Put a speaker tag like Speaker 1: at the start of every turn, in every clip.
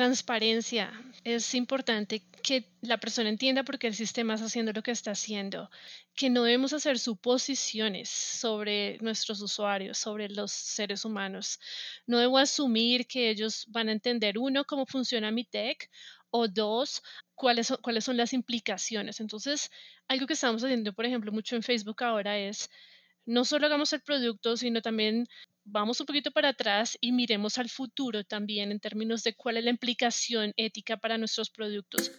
Speaker 1: transparencia. Es importante que la persona entienda por qué el sistema está haciendo lo que está haciendo, que no debemos hacer suposiciones sobre nuestros usuarios, sobre los seres humanos. No debo asumir que ellos van a entender, uno, cómo funciona mi tech o dos, cuáles son, cuáles son las implicaciones. Entonces, algo que estamos haciendo, por ejemplo, mucho en Facebook ahora es no solo hagamos el producto, sino también vamos un poquito para atrás y miremos al futuro también en términos de cuál es la implicación ética para nuestros productos.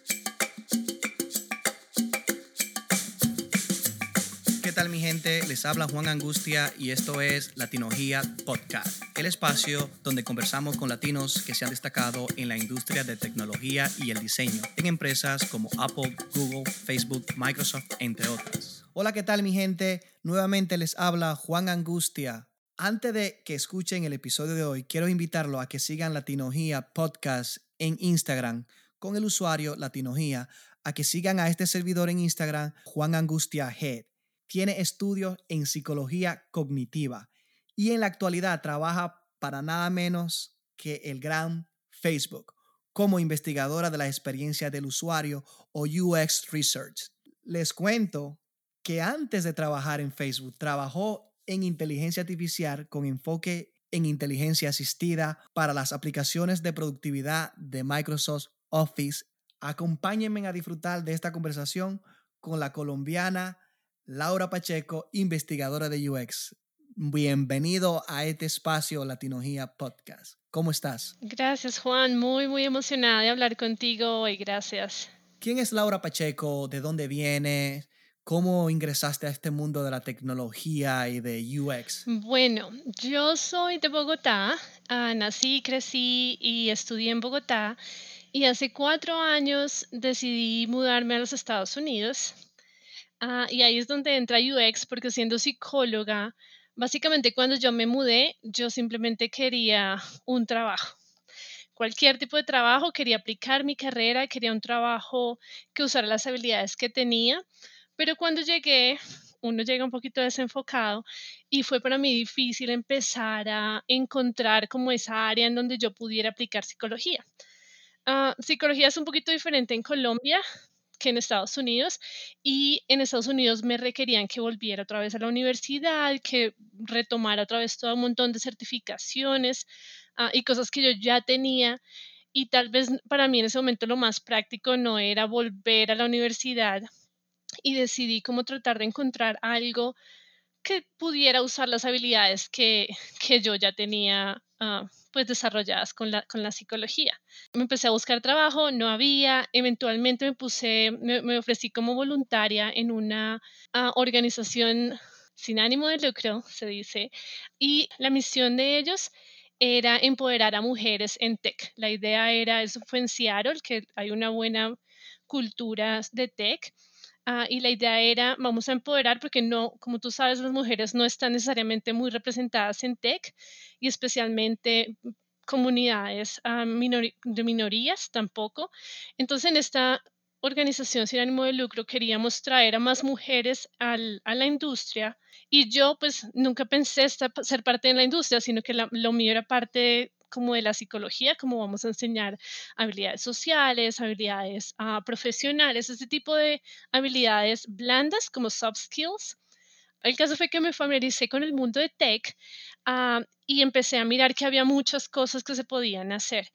Speaker 2: ¿Qué tal mi gente? Les habla Juan Angustia y esto es Latinogía Podcast, el espacio donde conversamos con latinos que se han destacado en la industria de tecnología y el diseño en empresas como Apple, Google, Facebook, Microsoft, entre otras. Hola, ¿qué tal mi gente? Nuevamente les habla Juan Angustia. Antes de que escuchen el episodio de hoy, quiero invitarlo a que sigan Latinogía Podcast en Instagram con el usuario Latinogía, a que sigan a este servidor en Instagram, Juan Angustia Head tiene estudios en psicología cognitiva y en la actualidad trabaja para nada menos que el gran Facebook como investigadora de la experiencia del usuario o UX Research. Les cuento que antes de trabajar en Facebook trabajó en inteligencia artificial con enfoque en inteligencia asistida para las aplicaciones de productividad de Microsoft Office. Acompáñenme a disfrutar de esta conversación con la colombiana Laura Pacheco, investigadora de UX. Bienvenido a este espacio Latinogía Podcast. ¿Cómo estás?
Speaker 1: Gracias, Juan. Muy, muy emocionada de hablar contigo hoy. Gracias.
Speaker 2: ¿Quién es Laura Pacheco? ¿De dónde viene? ¿Cómo ingresaste a este mundo de la tecnología y de UX?
Speaker 1: Bueno, yo soy de Bogotá. Ah, nací, crecí y estudié en Bogotá. Y hace cuatro años decidí mudarme a los Estados Unidos Ah, y ahí es donde entra UX, porque siendo psicóloga, básicamente cuando yo me mudé, yo simplemente quería un trabajo. Cualquier tipo de trabajo, quería aplicar mi carrera, quería un trabajo que usara las habilidades que tenía, pero cuando llegué, uno llega un poquito desenfocado y fue para mí difícil empezar a encontrar como esa área en donde yo pudiera aplicar psicología. Ah, psicología es un poquito diferente en Colombia que en Estados Unidos y en Estados Unidos me requerían que volviera otra vez a la universidad, que retomara otra vez todo un montón de certificaciones ah, y cosas que yo ya tenía y tal vez para mí en ese momento lo más práctico no era volver a la universidad y decidí como tratar de encontrar algo que pudiera usar las habilidades que, que yo ya tenía uh, pues desarrolladas con la, con la psicología. Me empecé a buscar trabajo, no había, eventualmente me puse, me, ofrecí como voluntaria en una uh, organización sin ánimo de lucro, se dice, y la misión de ellos era empoderar a mujeres en tech. La idea era, eso fue en Seattle, que hay una buena cultura de tech, Ah, y la idea era, vamos a empoderar, porque no, como tú sabes, las mujeres no están necesariamente muy representadas en tech y especialmente comunidades ah, de minorías tampoco. Entonces, en esta organización sin ánimo de lucro queríamos traer a más mujeres al, a la industria y yo pues nunca pensé ser parte de la industria, sino que lo mío era parte como de la psicología, como vamos a enseñar habilidades sociales, habilidades ah, profesionales, ese tipo de habilidades blandas como soft skills. El caso fue que me familiaricé con el mundo de tech ah, y empecé a mirar que había muchas cosas que se podían hacer.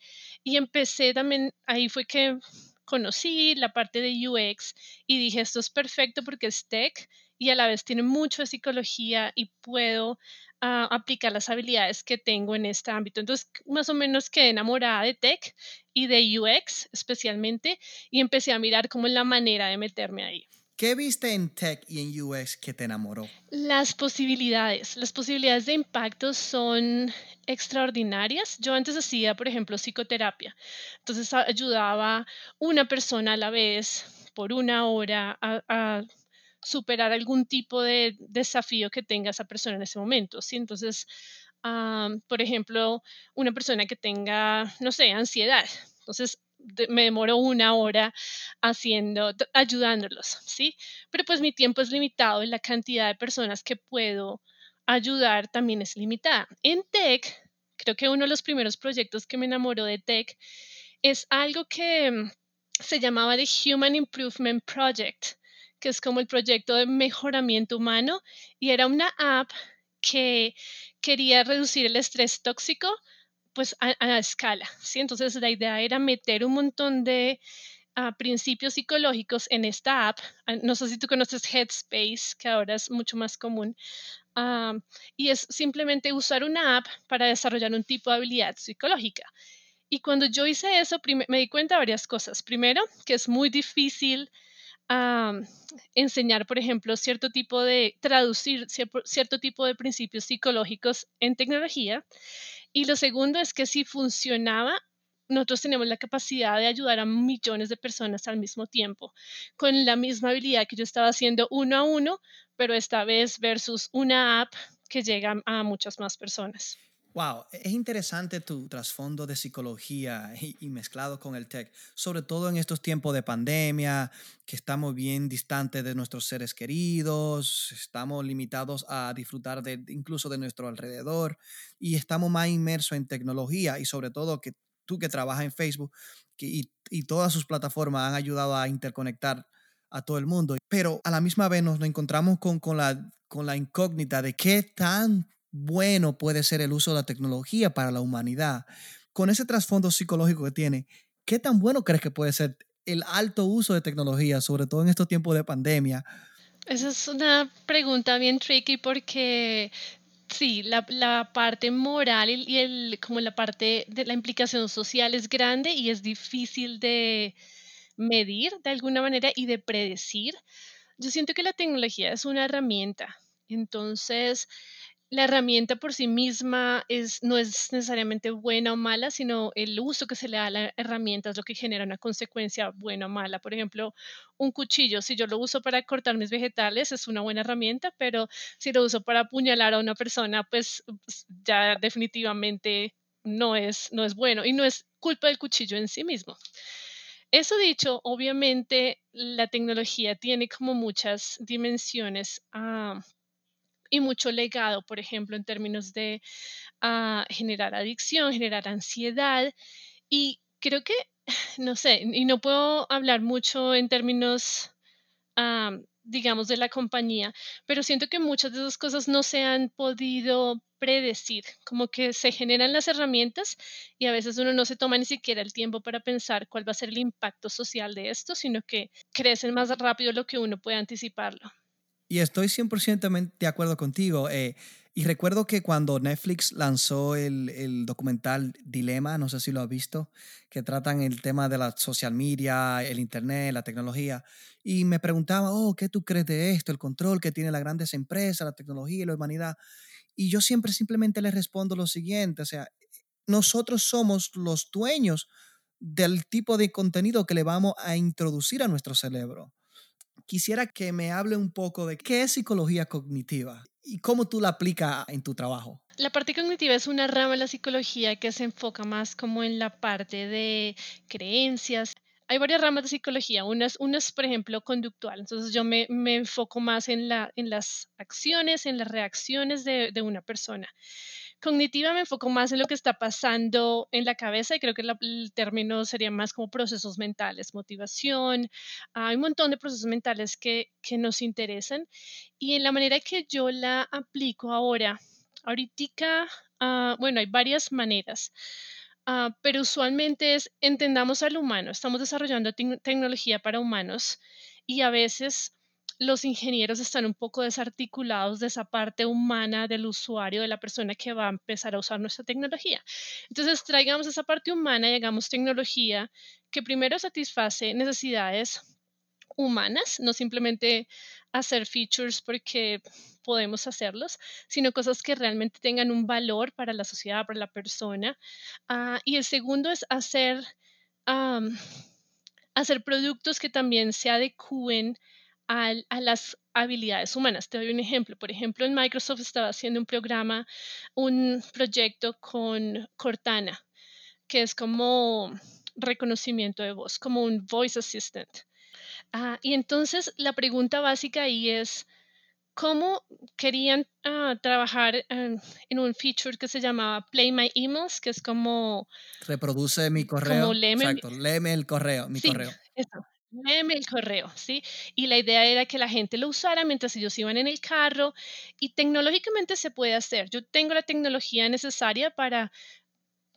Speaker 1: Y empecé también, ahí fue que conocí la parte de UX y dije, esto es perfecto porque es tech y a la vez tiene mucho de psicología y puedo ah, aplicar las habilidades que tengo en este ámbito. Entonces, más o menos quedé enamorada de tech y de UX especialmente y empecé a mirar cómo es la manera de meterme ahí.
Speaker 2: ¿Qué viste en tech y en UX que te enamoró?
Speaker 1: Las posibilidades. Las posibilidades de impacto son extraordinarias. Yo antes hacía, por ejemplo, psicoterapia. Entonces ayudaba a una persona a la vez por una hora a superar algún tipo de desafío que tenga esa persona en ese momento. ¿sí? Entonces, por ejemplo, una persona que tenga, no sé, ansiedad. Entonces, me demoro una hora haciendo, ayudándolos, ¿sí? Pero pues mi tiempo es limitado y la cantidad de personas que puedo ayudar también es limitada. En Tech, creo que uno de los primeros proyectos que me enamoró de Tech es algo que mm, se llamaba The Human Improvement Project, que es como el proyecto de mejoramiento humano, y era una app que quería reducir el estrés tóxico pues a, escala, ¿sí? Entonces la idea era meter un montón de ah, principios psicológicos en esta app. Ah, no sé si tú conoces Headspace, que ahora es mucho más común. Ah, y es simplemente usar una app para desarrollar un tipo de habilidad psicológica. Y cuando yo hice eso, me di cuenta de varias cosas. Primero, que es muy difícil enseñar, por ejemplo, cierto tipo de, traducir cierto tipo de principios psicológicos en tecnología. Y lo segundo es que si funcionaba, nosotros tenemos la capacidad de ayudar a millones de personas al mismo tiempo, con la misma habilidad que yo estaba haciendo uno a uno, pero esta vez versus una app que llega a muchas más personas.
Speaker 2: Wow, es interesante tu trasfondo de psicología y, mezclado con el tech, sobre todo en estos tiempos de pandemia, que estamos bien distantes de nuestros seres queridos, estamos limitados a disfrutar de, incluso de nuestro alrededor y estamos más inmersos en tecnología y sobre todo que tú que trabajas en Facebook y, y todas sus plataformas han ayudado a interconectar a todo el mundo, pero a la misma vez nos encontramos con, con, la, con la incógnita de qué tan bueno puede ser el uso de la tecnología para la humanidad. Con ese trasfondo psicológico que tiene, ¿qué tan bueno crees que puede ser el alto uso de tecnología, sobre todo en estos tiempos de pandemia?
Speaker 1: Esa es una pregunta bien tricky porque sí, la, parte moral y el, como la parte de la implicación social es grande y es difícil de medir de alguna manera y de predecir. Yo siento que la tecnología es una herramienta. Entonces, la herramienta por sí misma es, no es necesariamente buena o mala, sino el uso que se le da a la herramienta es lo que genera una consecuencia buena o mala. Por ejemplo, un cuchillo, si yo lo uso para cortar mis vegetales, es una buena herramienta, pero si lo uso para apuñalar a una persona, pues, ya definitivamente no es, no es bueno y no es culpa del cuchillo en sí mismo. Eso dicho, obviamente la tecnología tiene como muchas dimensiones. Ah, y mucho legado, por ejemplo, en términos de ah, generar adicción, generar ansiedad. Y creo que, no sé, y no puedo hablar mucho en términos, ah, digamos, de la compañía, pero siento que muchas de esas cosas no se han podido predecir, como que se generan las herramientas y a veces uno no se toma ni siquiera el tiempo para pensar cuál va a ser el impacto social de esto, sino que crecen más rápido lo que uno puede anticiparlo.
Speaker 2: Y estoy 100% de acuerdo contigo. Eh, y recuerdo que cuando Netflix lanzó el, el, documental Dilema, no sé si lo has visto, que tratan el tema de la social media, el internet, la tecnología, y me preguntaba, oh, ¿qué tú crees de esto? El control que tienen las grandes empresas, la tecnología y la humanidad. Y yo siempre simplemente les respondo lo siguiente, o sea, nosotros somos los dueños del tipo de contenido que le vamos a introducir a nuestro cerebro quisiera que me hable un poco de qué es psicología cognitiva y cómo tú la aplicas en tu trabajo.
Speaker 1: La parte cognitiva es una rama de la psicología que se enfoca más como en la parte de creencias. Hay varias ramas de psicología. Una es, por ejemplo, conductual. Entonces yo me, me, enfoco más en, la, en las acciones, en las reacciones de, de una persona. Cognitiva me enfoco más en lo que está pasando en la cabeza y creo que el término sería más como procesos mentales, motivación. Hay un montón de procesos mentales que, que nos interesan y en la manera que yo la aplico ahora, ahorita, uh, bueno, hay varias maneras. Uh, pero usualmente es entendamos al humano, estamos desarrollando tecnología para humanos y a veces los ingenieros están un poco desarticulados de esa parte humana del usuario, de la persona que va a empezar a usar nuestra tecnología. Entonces, traigamos esa parte humana y hagamos tecnología que primero satisface necesidades humanas, no simplemente hacer features porque podemos hacerlos, sino cosas que realmente tengan un valor para la sociedad, para la persona. Ah, y el segundo es hacer, hacer productos que también se adecúen a, las habilidades humanas. Te doy un ejemplo. Por ejemplo, en Microsoft estaba haciendo un programa, un proyecto con Cortana, que es como reconocimiento de voz, como un voice assistant. Ah, y entonces la pregunta básica ahí es, cómo querían ah, trabajar en un feature que se llamaba Play My Emails, que es como...
Speaker 2: Reproduce mi correo. Exacto, léeme el correo, mi
Speaker 1: sí,
Speaker 2: correo.
Speaker 1: Eso, léeme el correo, ¿sí? Y la idea era que la gente lo usara mientras ellos iban en el carro y tecnológicamente se puede hacer. Yo tengo la tecnología necesaria para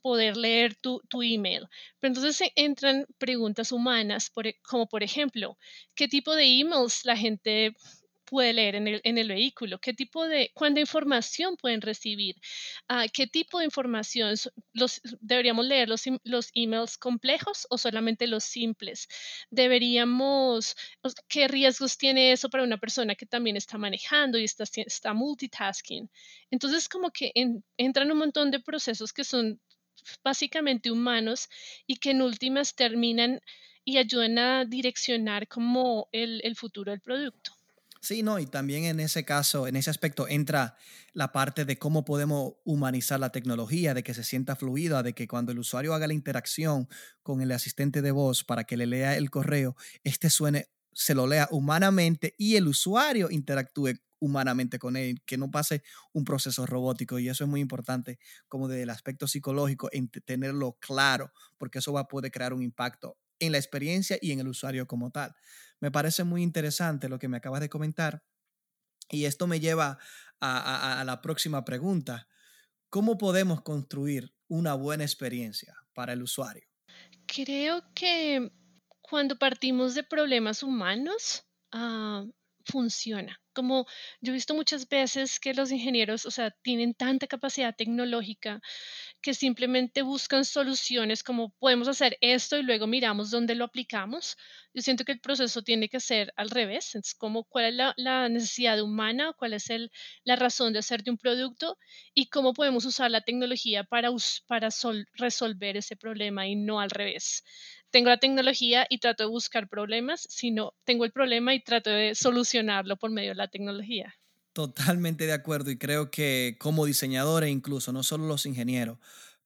Speaker 1: poder leer tu, tu email. Pero entonces entran preguntas humanas, e, como por ejemplo, ¿qué tipo de emails la gente puede leer en el, vehículo, qué tipo de, cuánta información pueden recibir, uh, qué tipo de información, los, deberíamos leer los, los emails complejos o solamente los simples, deberíamos, qué riesgos tiene eso para una persona que también está manejando y está, está multitasking. Entonces como que entran un montón de procesos que son básicamente humanos y que en últimas terminan y ayudan a direccionar como el, el futuro del producto.
Speaker 2: Sí, no, y también en ese caso, en ese aspecto entra la parte de cómo podemos humanizar la tecnología, de que se sienta fluida, de que cuando el usuario haga la interacción con el asistente de voz para que le lea el correo, este suene, se lo lea humanamente y el usuario interactúe humanamente con él, que no pase un proceso robótico. Y eso es muy importante, como desde el aspecto psicológico, en tenerlo claro, porque eso va a poder crear un impacto en la experiencia y en el usuario como tal. Me parece muy interesante lo que me acabas de comentar y esto me lleva a, la próxima pregunta. ¿Cómo podemos construir una buena experiencia para el usuario?
Speaker 1: Creo que cuando partimos de problemas humanos, ah, funciona. Como yo he visto muchas veces que los ingenieros, o sea, tienen tanta capacidad tecnológica que simplemente buscan soluciones como podemos hacer esto y luego miramos dónde lo aplicamos. Yo siento que el proceso tiene que ser al revés, es como cuál es la, necesidad humana, cuál es el, la razón de hacer de un producto y cómo podemos usar la tecnología para, para resolver ese problema y no al revés tengo la tecnología y trato de buscar problemas, sino tengo el problema y trato de solucionarlo por medio de la tecnología.
Speaker 2: Totalmente de acuerdo y creo que como diseñadores incluso, no solo los ingenieros,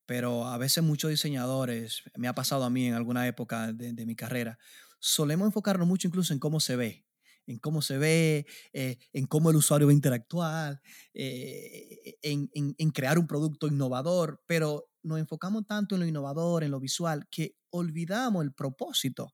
Speaker 2: pero a veces muchos diseñadores, me ha pasado a mí en alguna época de, mi carrera, solemos enfocarnos mucho incluso en cómo se ve, en cómo se ve, eh, en cómo el usuario va a interactuar, eh, en, en, crear un producto innovador, pero nos enfocamos tanto en lo innovador, en lo visual, que olvidamos el propósito.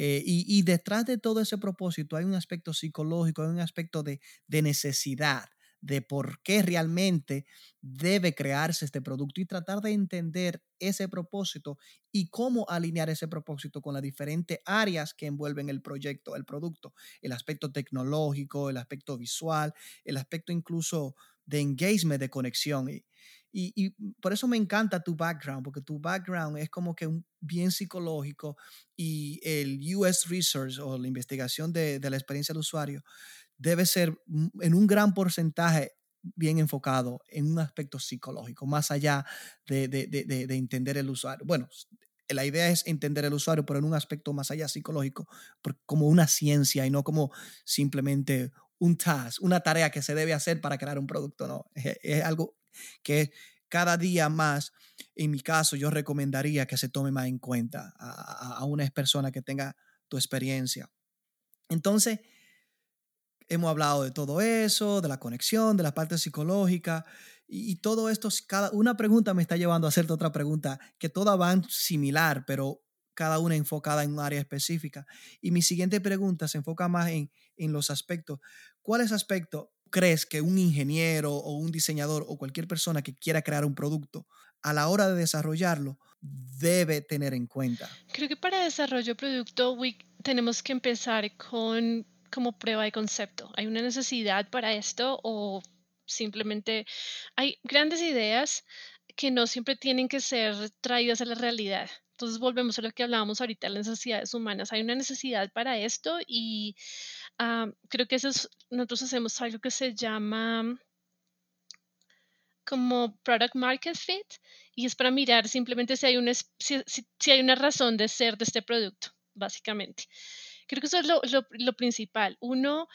Speaker 2: Eh, y, detrás de todo ese propósito hay un aspecto psicológico, hay un aspecto de, de, necesidad, de por qué realmente debe crearse este producto y tratar de entender ese propósito y cómo alinear ese propósito con las diferentes áreas que envuelven el proyecto, el producto, el aspecto tecnológico, el aspecto visual, el aspecto incluso de engagement, de conexión. Y, y, por eso me encanta tu background, porque tu background es como que un bien psicológico y el US Research o la investigación de, de la experiencia del usuario debe ser en un gran porcentaje bien enfocado en un aspecto psicológico, más allá de, de, de, de, entender el usuario. Bueno, la idea es entender el usuario, pero en un aspecto más allá psicológico, como una ciencia y no como simplemente un task, una tarea que se debe hacer para crear un producto, no. es algo que cada día más, en mi caso, yo recomendaría que se tome más en cuenta a, una persona que tenga tu experiencia. Entonces, hemos hablado de todo eso, de la conexión, de la parte psicológica y, todo esto, cada una pregunta me está llevando a hacerte otra pregunta que todas van similar, pero cada una enfocada en un área específica. Y mi siguiente pregunta se enfoca más en, en los aspectos. ¿Cuáles aspectos crees que un ingeniero o un diseñador o cualquier persona que quiera crear un producto a la hora de desarrollarlo debe tener en cuenta?
Speaker 1: Creo que para desarrollo de producto tenemos que empezar con como prueba de concepto. ¿Hay una necesidad para esto o simplemente hay grandes ideas que no siempre tienen que ser traídas a la realidad? Entonces volvemos a lo que hablábamos ahorita, las necesidades humanas. Hay una necesidad para esto y creo que eso nosotros hacemos algo que se llama como product market fit y es para mirar simplemente si hay una, si, hay una razón de ser de este producto, básicamente. Creo que eso es lo, lo, principal. Uno,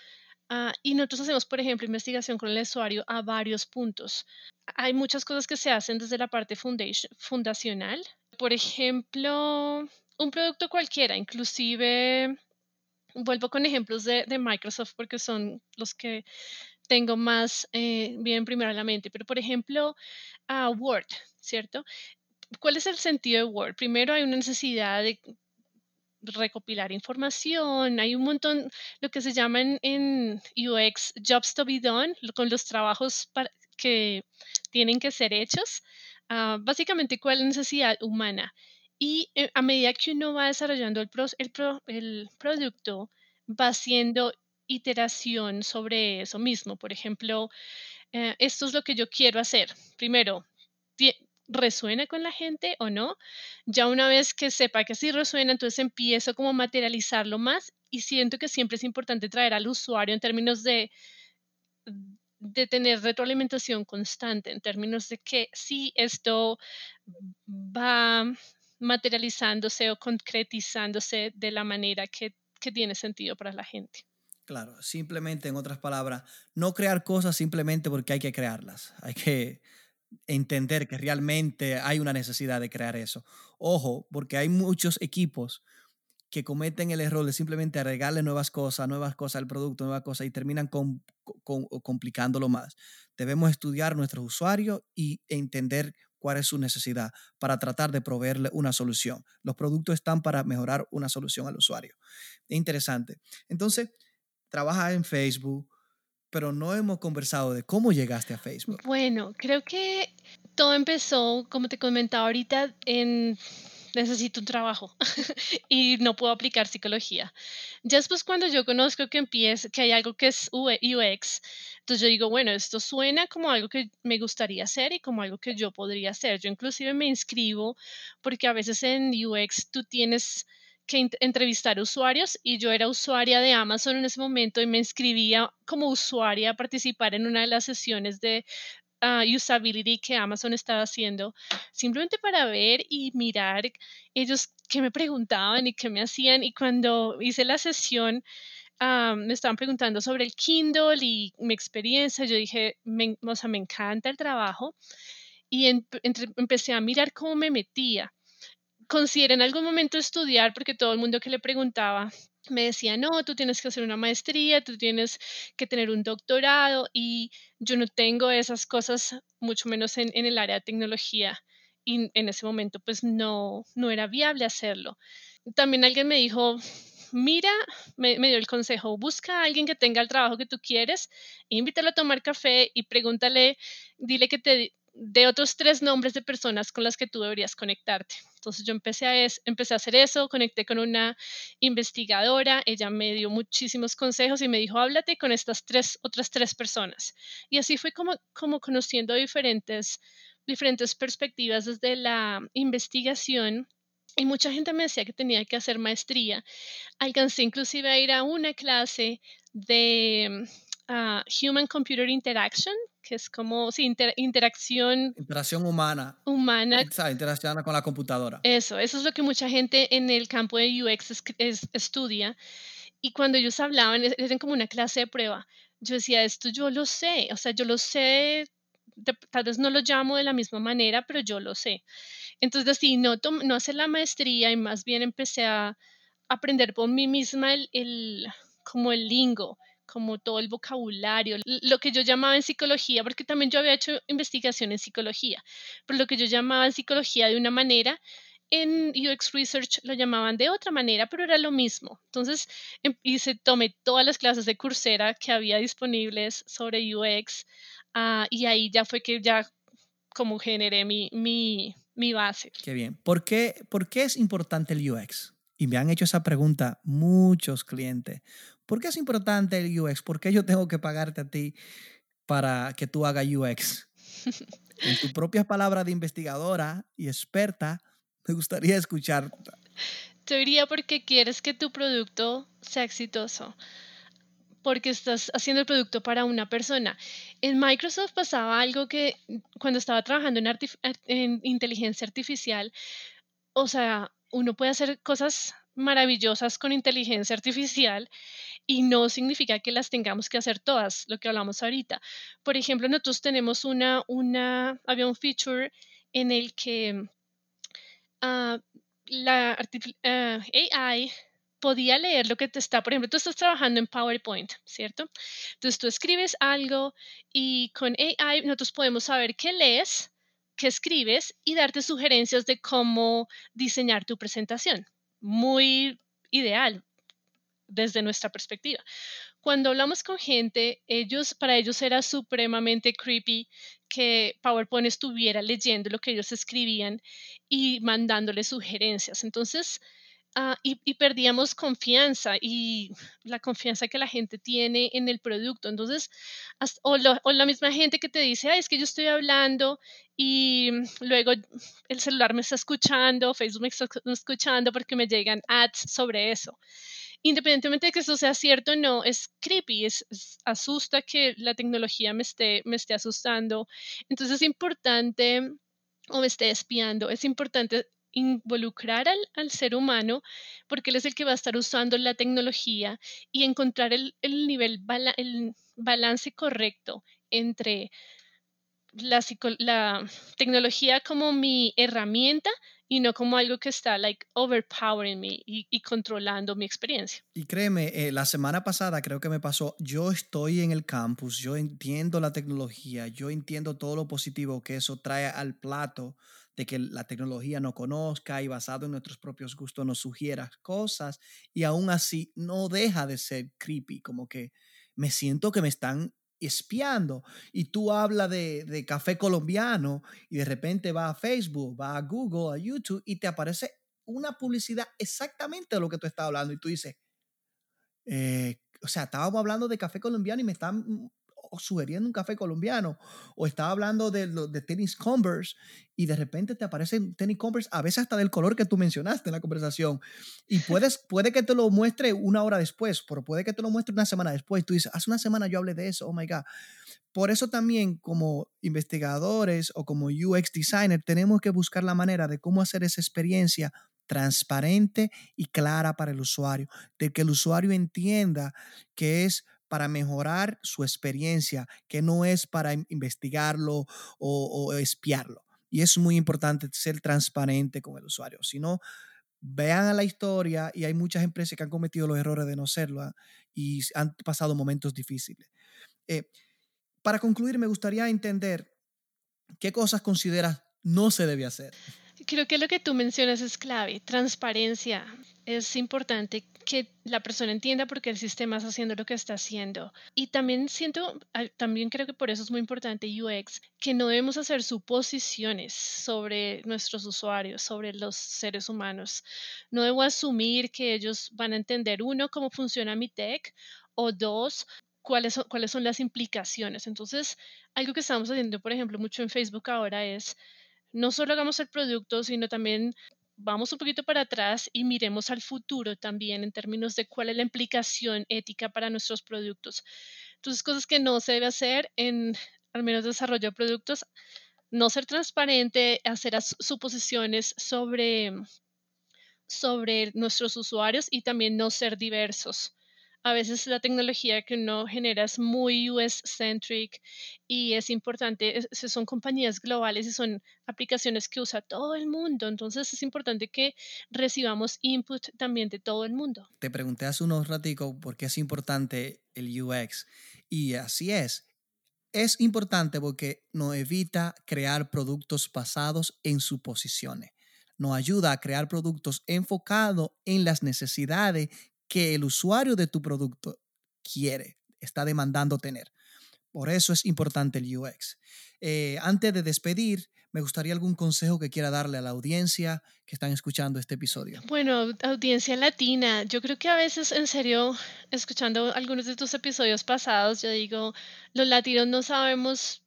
Speaker 1: ah, y nosotros hacemos, por ejemplo, investigación con el usuario a varios puntos. Hay muchas cosas que se hacen desde la parte fundacional, por ejemplo, un producto cualquiera, inclusive vuelvo con ejemplos de, Microsoft porque son los que tengo más eh, bien primero en la mente. Pero, por ejemplo, a Word, ¿cierto? ¿Cuál es el sentido de Word? Primero hay una necesidad de recopilar información, hay un montón, lo que se llama en, UX, jobs to be done, con los trabajos que tienen que ser hechos. Ah, básicamente, ¿cuál es la necesidad humana? Y eh, a medida que uno va desarrollando el, el, producto, va haciendo iteración sobre eso mismo. Por ejemplo, eh, esto es lo que yo quiero hacer. Primero, resuena con la gente o no. Ya una vez que sepa que sí resuena, entonces empiezo como a materializarlo más y siento que siempre es importante traer al usuario en términos de, de tener retroalimentación constante, en términos de que si esto va materializándose o concretizándose de la manera que, que tiene sentido para la gente.
Speaker 2: Claro, simplemente, en otras palabras, no crear cosas simplemente porque hay que crearlas. Hay que entender que realmente hay una necesidad de crear eso. Ojo, porque hay muchos equipos que cometen el error de simplemente agregarle nuevas cosas, nuevas cosas al producto, nuevas cosas y terminan complicándolo más. Debemos estudiar nuestros usuarios y entender cuál es su necesidad para tratar de proveerle una solución. Los productos están para mejorar una solución al usuario. Es interesante. Entonces, trabaja en Facebook, pero no hemos conversado de cómo llegaste a Facebook.
Speaker 1: Bueno, creo que todo empezó, como te comentaba ahorita, en necesito un trabajo y no puedo aplicar psicología. Ya después cuando yo conozco que empieza, que hay algo que es UX, entonces yo digo, bueno, esto suena como algo que me gustaría hacer y como algo que yo podría hacer. Yo inclusive me inscribo porque a veces en UX tú tienes que entrevistar usuarios y yo era usuaria de Amazon en ese momento y me inscribía como usuaria a participar en una de las sesiones de uh, usability que Amazon estaba haciendo, simplemente para ver y mirar ellos qué me preguntaban y qué me hacían. Y cuando hice la sesión, uh, me estaban preguntando sobre el Kindle y mi experiencia. Yo dije, me, o sea, me encanta el trabajo. Y empecé a mirar cómo me metía considera en algún momento estudiar, porque todo el mundo que le preguntaba me decía, no, tú tienes que hacer una maestría, tú tienes que tener un doctorado y yo no tengo esas cosas, mucho menos en, el área de tecnología. Y en ese momento pues no, no era viable hacerlo. También alguien me dijo, mira, me, me, dio el consejo, busca a alguien que tenga el trabajo que tú quieres, invítalo a tomar café y pregúntale, dile que te de otros tres nombres de personas con las que tú deberías conectarte. Entonces yo empecé a, empecé a hacer eso, conecté con una investigadora, ella me dio muchísimos consejos y me dijo, háblate con estas tres, otras tres personas. Y así fue como, como conociendo diferentes, diferentes perspectivas desde la investigación y mucha gente me decía que tenía que hacer maestría. Alcancé inclusive a ir a una clase de ah, Human Computer Interaction, que es como sí, interacción.
Speaker 2: Interacción humana.
Speaker 1: Humana.
Speaker 2: Exacto, interacción con la computadora.
Speaker 1: Eso, eso es lo que mucha gente en el campo de UX estudia. Y cuando ellos hablaban, eran como una clase de prueba. Yo decía, esto yo lo sé, o sea, yo lo sé, tal vez no lo llamo de la misma manera, pero yo lo sé. Entonces, así, no, no hacer la maestría y más bien empecé a aprender por mí misma el, el como el lingo, como todo el vocabulario, lo que yo llamaba en psicología, porque también yo había hecho investigación en psicología, pero lo que yo llamaba en psicología de una manera, en UX Research lo llamaban de otra manera, pero era lo mismo. Entonces em, hice, tomé todas las clases de Coursera que había disponibles sobre UX ah, y ahí ya fue que ya como generé mi, mi, mi base.
Speaker 2: Qué bien. ¿Por qué, ¿Por qué es importante el UX? Y me han hecho esa pregunta muchos clientes. ¿Por qué es importante el UX? ¿Por qué yo tengo que pagarte a ti para que tú hagas UX? en tus propias palabras de investigadora y experta, me gustaría escuchar.
Speaker 1: Te diría porque quieres que tu producto sea exitoso, porque estás haciendo el producto para una persona. En Microsoft pasaba algo que cuando estaba trabajando en, en inteligencia artificial, o sea, uno puede hacer cosas maravillosas con inteligencia artificial y no significa que las tengamos que hacer todas, lo que hablamos ahorita. Por ejemplo, nosotros tenemos una, una había un feature en el que uh, la uh, ah, AI podía leer lo que te está, por ejemplo, tú estás trabajando en PowerPoint, ¿cierto? Entonces tú escribes algo y con AI nosotros podemos saber qué lees, qué escribes y darte sugerencias de cómo diseñar tu presentación. Muy ideal desde nuestra perspectiva. Cuando hablamos con gente, ellos, para ellos era supremamente creepy que PowerPoint estuviera leyendo lo que ellos escribían y mandándole sugerencias. Entonces, Ah, y, perdíamos confianza y la confianza que la gente tiene en el producto. Entonces, o, la misma gente que te dice, Ay, es que yo estoy hablando y luego el celular me está escuchando, Facebook me está escuchando porque me llegan ads sobre eso. Independientemente de que eso sea cierto o no, es creepy, es, asusta que la tecnología me esté, me esté asustando. Entonces es importante o me esté espiando, es importante involucrar al, ser humano, porque él es el que va a estar usando la tecnología y encontrar el, nivel, el balance correcto entre la, la, tecnología como mi herramienta y no como algo que está like overpowering me y, controlando mi experiencia.
Speaker 2: Y créeme, eh, la semana pasada creo que me pasó, yo estoy en el campus, yo entiendo la tecnología, yo entiendo todo lo positivo que eso trae al plato de que la tecnología no conozca y basado en nuestros propios gustos nos sugiera cosas y aún así no deja de ser creepy, como que me siento que me están espiando. Y tú hablas de, de café colombiano y de repente va a Facebook, va a Google, a YouTube y te aparece una publicidad exactamente de lo que tú estás hablando y tú dices, eh, o sea, estábamos hablando de café colombiano y me están sugiriendo un café colombiano o estaba hablando de, de tenis Converse y de repente te aparecen tenis Converse, a veces hasta del color que tú mencionaste en la conversación. Y puedes, puede que te lo muestre una hora después, pero puede que te lo muestre una semana después. Tú dices, hace una semana yo hablé de eso, oh my God. Por eso también como investigadores o como UX designer tenemos que buscar la manera de cómo hacer esa experiencia transparente y clara para el usuario, de que el usuario entienda que es para mejorar su experiencia, que no es para investigarlo o, espiarlo. Y es muy importante ser transparente con el usuario. Si no, vean a la historia y hay muchas empresas que han cometido los errores de no serlo ¿ah? y han pasado momentos difíciles. Eh, para concluir, me gustaría entender qué cosas consideras no se debe hacer.
Speaker 1: Creo que lo que tú mencionas es clave, transparencia. Es importante que la persona entienda por qué el sistema está haciendo lo que está haciendo. Y también siento, también creo que por eso es muy importante UX, que no debemos hacer suposiciones sobre nuestros usuarios, sobre los seres humanos. No debo asumir que ellos van a entender, uno, cómo funciona mi tech, o dos, cuáles son, cuáles son las implicaciones. Entonces, algo que estamos haciendo, por ejemplo, mucho en Facebook ahora es no solo hagamos el producto, sino también vamos un poquito para atrás y miremos al futuro también en términos de cuál es la implicación ética para nuestros productos. Entonces, cosas que no se debe hacer en al menos desarrollo de productos, no ser transparente, hacer suposiciones sobre, sobre nuestros usuarios y también no ser diversos a veces la tecnología que uno genera es muy US-centric y es importante, son compañías globales y son aplicaciones que usa todo el mundo, entonces es importante que recibamos input también de todo el mundo.
Speaker 2: Te pregunté hace unos raticos por qué es importante el UX y así es. Es importante porque nos evita crear productos basados en suposiciones nos ayuda a crear productos enfocados en las necesidades que el usuario de tu producto quiere, está demandando tener. Por eso es importante el UX. Eh, antes de despedir, me gustaría algún consejo que quiera darle a la audiencia que están escuchando este episodio.
Speaker 1: Bueno, audiencia latina, yo creo que a veces, en serio, escuchando algunos de tus episodios pasados, yo digo, los latinos no sabemos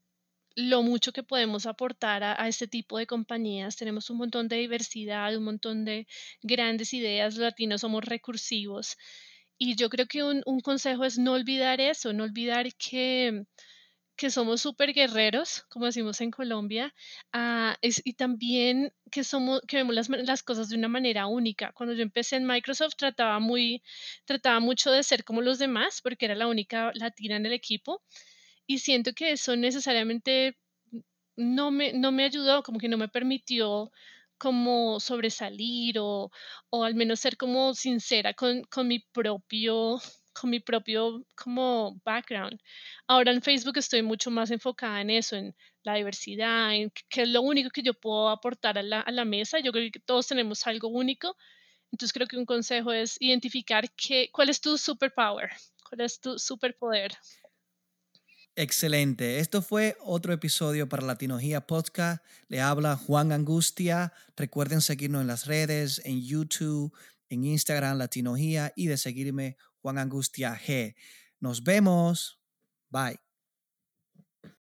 Speaker 1: lo mucho que podemos aportar a, este tipo de compañías. Tenemos un montón de diversidad, un montón de grandes ideas. Los latinos somos recursivos. Y yo creo que un, consejo es no olvidar eso, no olvidar que, que somos súper guerreros, como decimos en Colombia, ah, y también que, somos, que vemos las, las, cosas de una manera única. Cuando yo empecé en Microsoft trataba, muy, trataba mucho de ser como los demás, porque era la única latina en el equipo y siento que eso necesariamente no me, no me ayudó, como que no me permitió como sobresalir o, o al menos ser como sincera con, con mi propio con mi propio como background. Ahora en Facebook estoy mucho más enfocada en eso, en la diversidad, en qué es lo único que yo puedo aportar a la, a la mesa. Yo creo que todos tenemos algo único. Entonces creo que un consejo es identificar qué, cuál es tu superpower, cuál es tu superpoder.
Speaker 2: Excelente. Esto fue otro episodio para Latinogía Podcast. Le habla Juan Angustia. Recuerden seguirnos en las redes, en YouTube, en Instagram, Latinogía y de seguirme Juan Angustia G. Nos vemos. Bye.